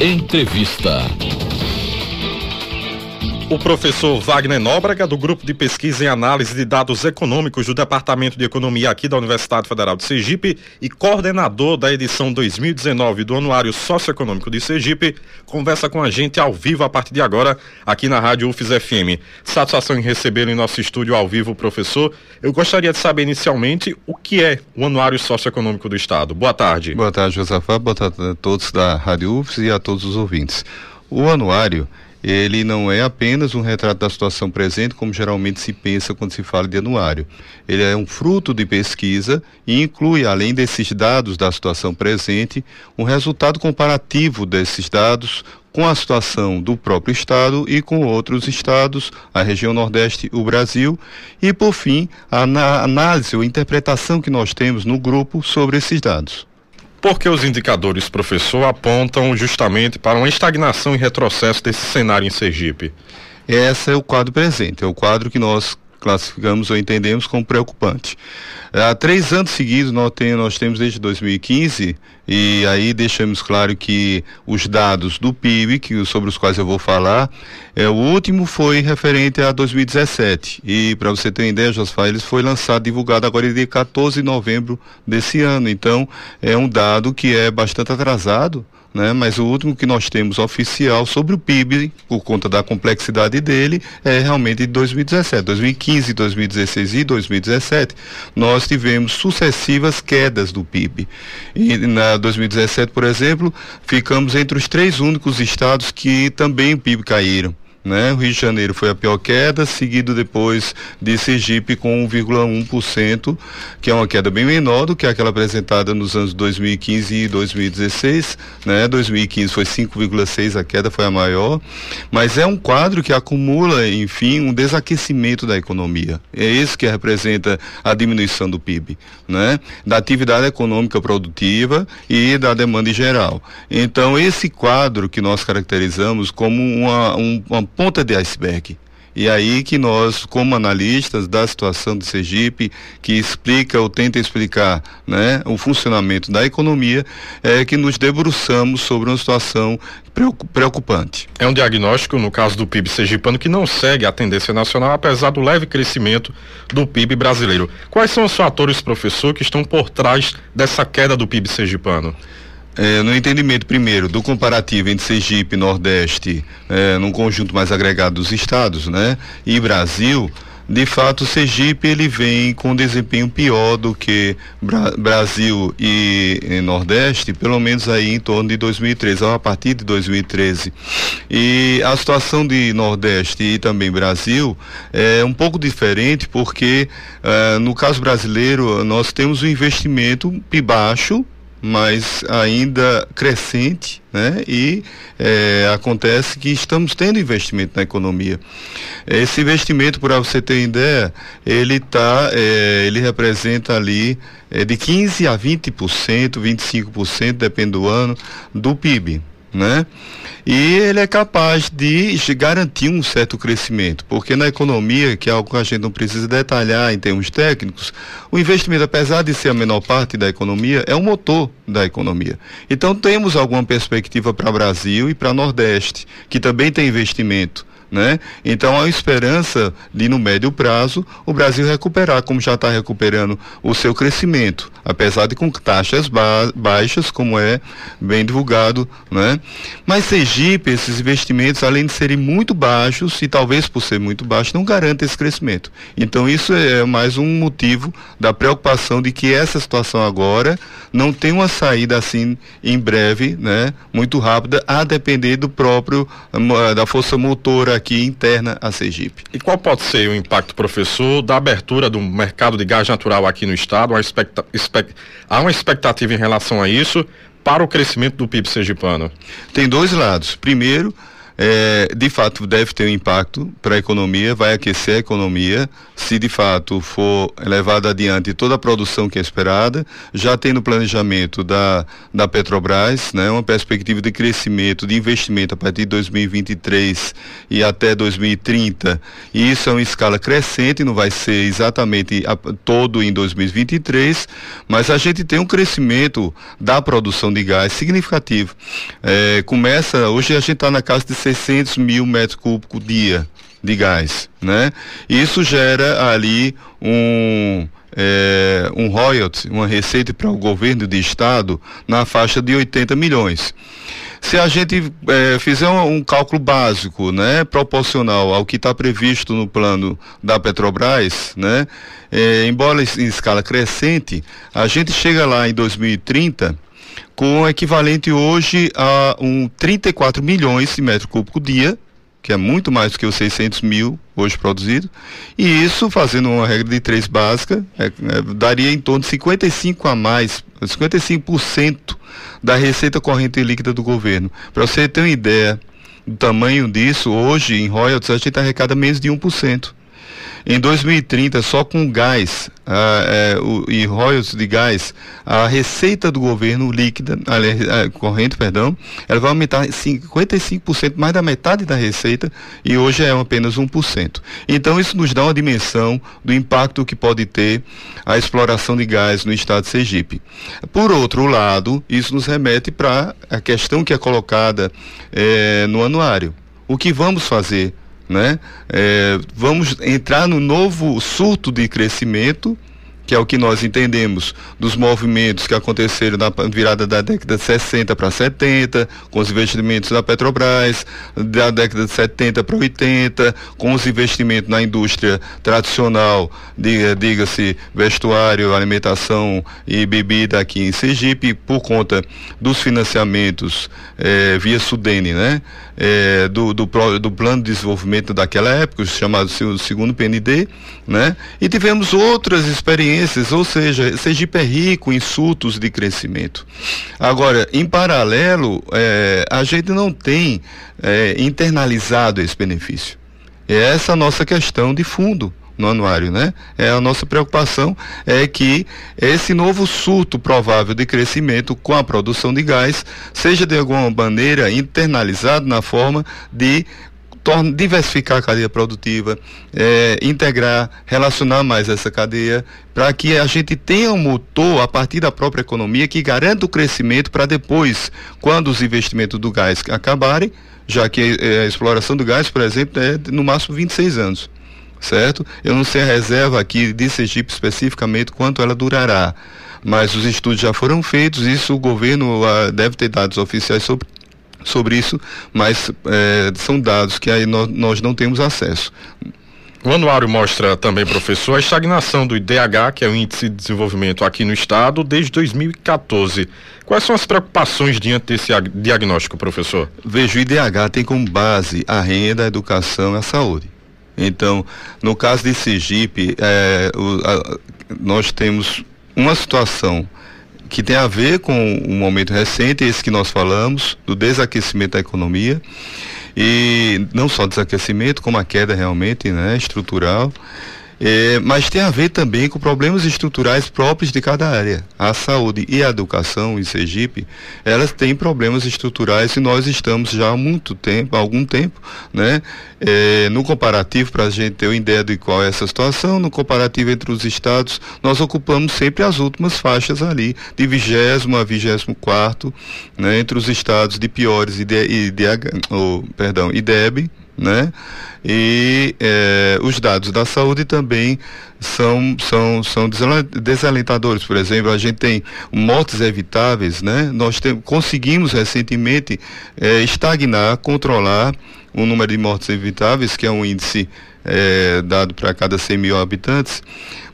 Entrevista. O professor Wagner Nóbrega, do Grupo de Pesquisa em Análise de Dados Econômicos do Departamento de Economia aqui da Universidade Federal de Sergipe e coordenador da edição 2019 do Anuário Socioeconômico de Sergipe, conversa com a gente ao vivo a partir de agora aqui na Rádio UFES FM. Satisfação em recebê-lo em nosso estúdio ao vivo, professor. Eu gostaria de saber inicialmente o que é o Anuário Socioeconômico do Estado. Boa tarde. Boa tarde, Josafá. Boa tarde a todos da Rádio UFES e a todos os ouvintes. O anuário ele não é apenas um retrato da situação presente, como geralmente se pensa quando se fala de anuário. Ele é um fruto de pesquisa e inclui, além desses dados da situação presente, um resultado comparativo desses dados com a situação do próprio estado e com outros estados, a região Nordeste, o Brasil, e por fim, a análise ou interpretação que nós temos no grupo sobre esses dados. Porque os indicadores, professor, apontam justamente para uma estagnação e retrocesso desse cenário em Sergipe? Esse é o quadro presente, é o quadro que nós classificamos ou entendemos como preocupante. Há três anos seguidos nós, tem, nós temos desde 2015 e aí deixamos claro que os dados do PIB, que, sobre os quais eu vou falar, é, o último foi referente a 2017 e para você ter uma ideia, Josfá, ele foi lançado, divulgado agora dia 14 de novembro desse ano, então é um dado que é bastante atrasado, né? Mas o último que nós temos oficial sobre o PIB, por conta da complexidade dele, é realmente de 2017. 2015, 2016 e 2017, nós tivemos sucessivas quedas do PIB. E na 2017, por exemplo, ficamos entre os três únicos estados que também o PIB caíram. Né? O Rio de Janeiro foi a pior queda, seguido depois de Sergipe com 1,1%, que é uma queda bem menor do que aquela apresentada nos anos 2015 e 2016, né? 2015 foi 5,6, a queda foi a maior, mas é um quadro que acumula, enfim, um desaquecimento da economia. É isso que representa a diminuição do PIB, né? Da atividade econômica produtiva e da demanda em geral. Então, esse quadro que nós caracterizamos como uma, um, uma ponta de iceberg. E aí que nós, como analistas da situação de Sergipe, que explica ou tenta explicar né, o funcionamento da economia, é que nos debruçamos sobre uma situação preocupante. É um diagnóstico, no caso do PIB sergipano, que não segue a tendência nacional, apesar do leve crescimento do PIB brasileiro. Quais são os fatores, professor, que estão por trás dessa queda do PIB sergipano? É, no entendimento, primeiro, do comparativo entre Sergipe e Nordeste, é, num conjunto mais agregado dos estados, né? E Brasil, de fato, Sergipe ele vem com um desempenho pior do que Bra Brasil e, e, Nordeste, pelo menos aí em torno de 2013, a partir de 2013. E a situação de Nordeste e também Brasil é um pouco diferente porque uh, no caso brasileiro nós temos um investimento baixo mas ainda crescente, né? E é, acontece que estamos tendo investimento na economia. Esse investimento, para você ter ideia, ele tá, é, ele representa ali é, de 15 a 20%, 25%, depende do ano, do PIB, né? e ele é capaz de garantir um certo crescimento, porque na economia, que é algo que a gente não precisa detalhar em termos técnicos, o investimento, apesar de ser a menor parte da economia, é o motor da economia. Então temos alguma perspectiva para Brasil e para Nordeste, que também tem investimento né? Então há esperança de no médio prazo o Brasil recuperar, como já está recuperando o seu crescimento, apesar de com taxas ba baixas, como é bem divulgado, né? Mas Sergipe, esses investimentos, além de serem muito baixos e talvez por ser muito baixo, não garantem esse crescimento. Então isso é mais um motivo da preocupação de que essa situação agora não tem uma saída assim em breve, né? Muito rápida, a depender do próprio da força motora aqui interna a Sergipe. E qual pode ser o impacto, professor, da abertura do mercado de gás natural aqui no estado? Expecta, expect, há uma expectativa em relação a isso para o crescimento do PIB sergipano? Tem dois lados. Primeiro, é, de fato deve ter um impacto para a economia, vai aquecer a economia, se de fato for levada adiante toda a produção que é esperada, já tem no planejamento da, da Petrobras, né, uma perspectiva de crescimento, de investimento a partir de 2023 e até 2030, e isso é uma escala crescente, não vai ser exatamente a, todo em 2023, mas a gente tem um crescimento da produção de gás significativo. É, começa, hoje a gente está na casa de 600 mil metros cúbicos dia de gás, né? Isso gera ali um é, um royalty, uma receita para o governo de estado na faixa de 80 milhões. Se a gente é, fizer um, um, cálculo básico, né, proporcional ao que está previsto no plano da Petrobras, né, é, embora em escala crescente, a gente chega lá em 2030 com o equivalente hoje a um 34 milhões de metro cúbico dia que é muito mais do que os 600 mil hoje produzidos, e isso, fazendo uma regra de três básica, é, é, daria em torno de 55 a mais, 55% da receita corrente líquida do governo. Para você ter uma ideia do tamanho disso, hoje em royalties a gente arrecada menos de 1%. Em 2030, só com gás ah, o, e royalties de gás, a receita do governo líquida, a, corrente, perdão, ela vai aumentar 55%, mais da metade da receita, e hoje é apenas 1%. Então isso nos dá uma dimensão do impacto que pode ter a exploração de gás no estado de Sergipe. Por outro lado, isso nos remete para a questão que é colocada é, no anuário. O que vamos fazer né? É, vamos entrar no novo surto de crescimento que é o que nós entendemos dos movimentos que aconteceram na virada da década de 60 para 70, com os investimentos da Petrobras, da década de 70 para 80, com os investimentos na indústria tradicional, diga-se vestuário, alimentação e bebida aqui em Sergipe, por conta dos financiamentos eh, via Sudene, né? Eh, do, do, do, plano de desenvolvimento daquela época, chamado segundo PND, né? E tivemos outras experiências experiências, ou seja, Sergipe é rico em surtos de crescimento. Agora, em paralelo, é, a gente não tem é, internalizado esse benefício. É essa a nossa questão de fundo no anuário, né? É a nossa preocupação é que esse novo surto provável de crescimento com a produção de gás seja de alguma maneira internalizado na forma de torna, diversificar a cadeia produtiva, é, integrar, relacionar mais essa cadeia, para que a gente tenha um motor a partir da própria economia que garanta o crescimento para depois, quando os investimentos do gás acabarem, já que é, a exploração do gás, por exemplo, é no máximo 26 anos. Certo? Eu não sei a reserva aqui de Sergipe especificamente quanto ela durará, mas os estudos já foram feitos, isso o governo uh, deve ter dados oficiais sobre sobre isso, mas é, são dados que aí nós, nós não temos acesso. O anuário mostra também, professor, a estagnação do IDH, que é o Índice de Desenvolvimento aqui no Estado, desde 2014. Quais são as preocupações diante desse diagnóstico, professor? Veja, o IDH tem como base a renda, a educação e a saúde. Então, no caso de Sergipe, é, o, a, nós temos uma situação que tem a ver com um momento recente, esse que nós falamos, do desaquecimento da economia, e não só desaquecimento, como a queda realmente né, estrutural. É, mas tem a ver também com problemas estruturais próprios de cada área. A saúde e a educação em Sergipe, elas têm problemas estruturais e nós estamos já há muito tempo, há algum tempo, né? É, no comparativo, para a gente ter uma ideia de qual é essa situação, no comparativo entre os estados, nós ocupamos sempre as últimas faixas ali, de vigésimo a vigésimo quarto, né? Entre os estados de piores e de, e de, oh, perdão, IDEB, né? E eh, os dados da saúde também são, são, são desalentadores. Por exemplo, a gente tem mortes evitáveis, né? Nós tem, conseguimos recentemente eh, estagnar, controlar o número de mortes evitáveis, que é um índice é, dado para cada 100 mil habitantes,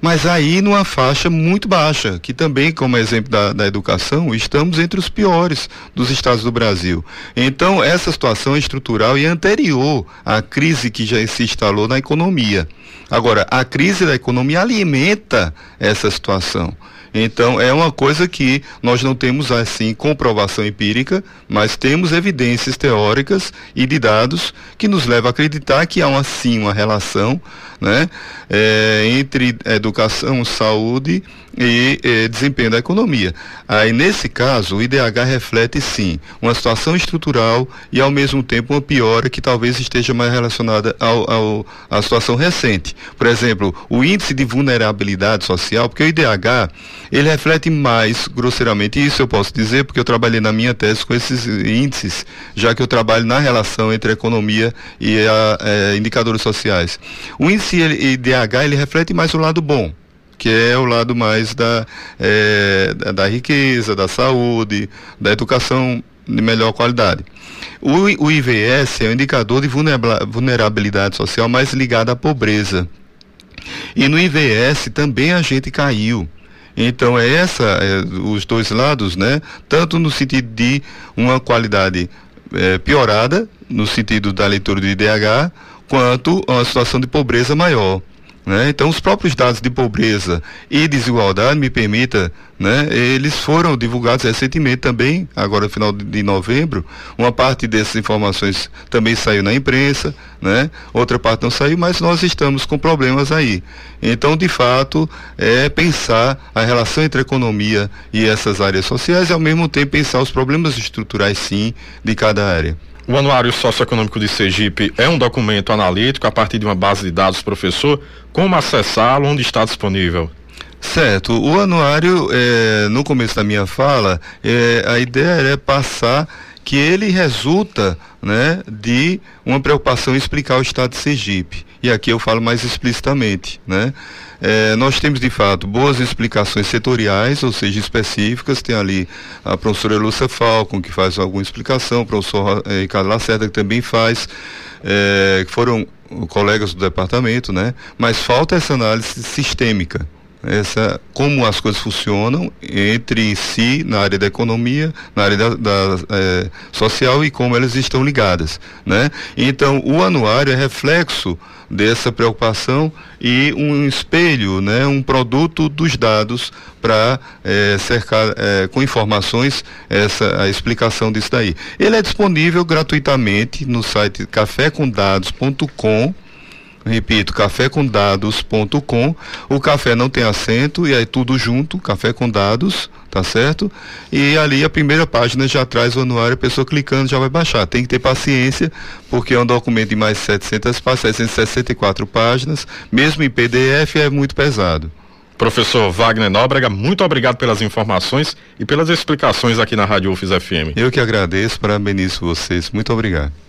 mas aí numa faixa muito baixa, que também, como exemplo da, da educação, estamos entre os piores dos estados do Brasil. Então, essa situação é estrutural e anterior à crise que já se instalou na economia. Agora, a crise da economia alimenta essa situação. Então, é uma coisa que nós não temos, assim, comprovação empírica, mas temos evidências teóricas e de dados que nos levam a acreditar que há, uma, sim, uma relação né, é, entre educação, saúde e é, desempenho da economia. Aí, nesse caso, o IDH reflete, sim, uma situação estrutural e, ao mesmo tempo, uma piora que talvez esteja mais relacionada ao, ao, à situação recente. Por exemplo, o índice de vulnerabilidade social, porque o IDH ele reflete mais, grosseiramente, isso eu posso dizer, porque eu trabalhei na minha tese com esses índices, já que eu trabalho na relação entre a economia e a, é, indicadores sociais. O índice IDH, ele reflete mais o lado bom, que é o lado mais da, é, da, riqueza, da saúde, da educação de melhor qualidade. O, o IVS é o indicador de vulnerabilidade social mais ligado à pobreza. E no IVS também a gente caiu. Então é essa, é, os dois lados, né? Tanto no sentido de uma qualidade é, piorada, no sentido da leitura do IDH, quanto uma situação de pobreza maior. Né? Então, os próprios dados de pobreza e desigualdade, me permita, né? eles foram divulgados recentemente também, agora no final de novembro. Uma parte dessas informações também saiu na imprensa, né? outra parte não saiu, mas nós estamos com problemas aí. Então, de fato, é pensar a relação entre a economia e essas áreas sociais e, ao mesmo tempo, pensar os problemas estruturais, sim, de cada área. O Anuário Socioeconômico de Sergipe é um documento analítico a partir de uma base de dados, professor. Como acessá-lo? Onde está disponível? Certo. O anuário, é, no começo da minha fala, é, a ideia é passar que ele resulta né, de uma preocupação em explicar o estado de Sergipe. E aqui eu falo mais explicitamente. Né? É, nós temos, de fato, boas explicações setoriais, ou seja, específicas. Tem ali a professora Lúcia Falcon, que faz alguma explicação, o professor é, Ricardo Lacerda, que também faz, é, que foram colegas do departamento, né? mas falta essa análise sistêmica essa como as coisas funcionam entre si na área da economia, na área da, da é, social e como elas estão ligadas, né? Então o anuário é reflexo dessa preocupação e um espelho, né, um produto dos dados para é, cercar é, com informações essa a explicação disso daí. Ele é disponível gratuitamente no site cafécomdados.com repito, cafécomdados.com. O café não tem acento e aí tudo junto, café com dados, tá certo? E ali a primeira página já traz o anuário, a pessoa clicando já vai baixar. Tem que ter paciência, porque é um documento de mais 700 páginas, 764 páginas, mesmo em PDF é muito pesado. Professor Wagner Nóbrega, muito obrigado pelas informações e pelas explicações aqui na Rádio UFIS FM. Eu que agradeço, parabenizo vocês. Muito obrigado.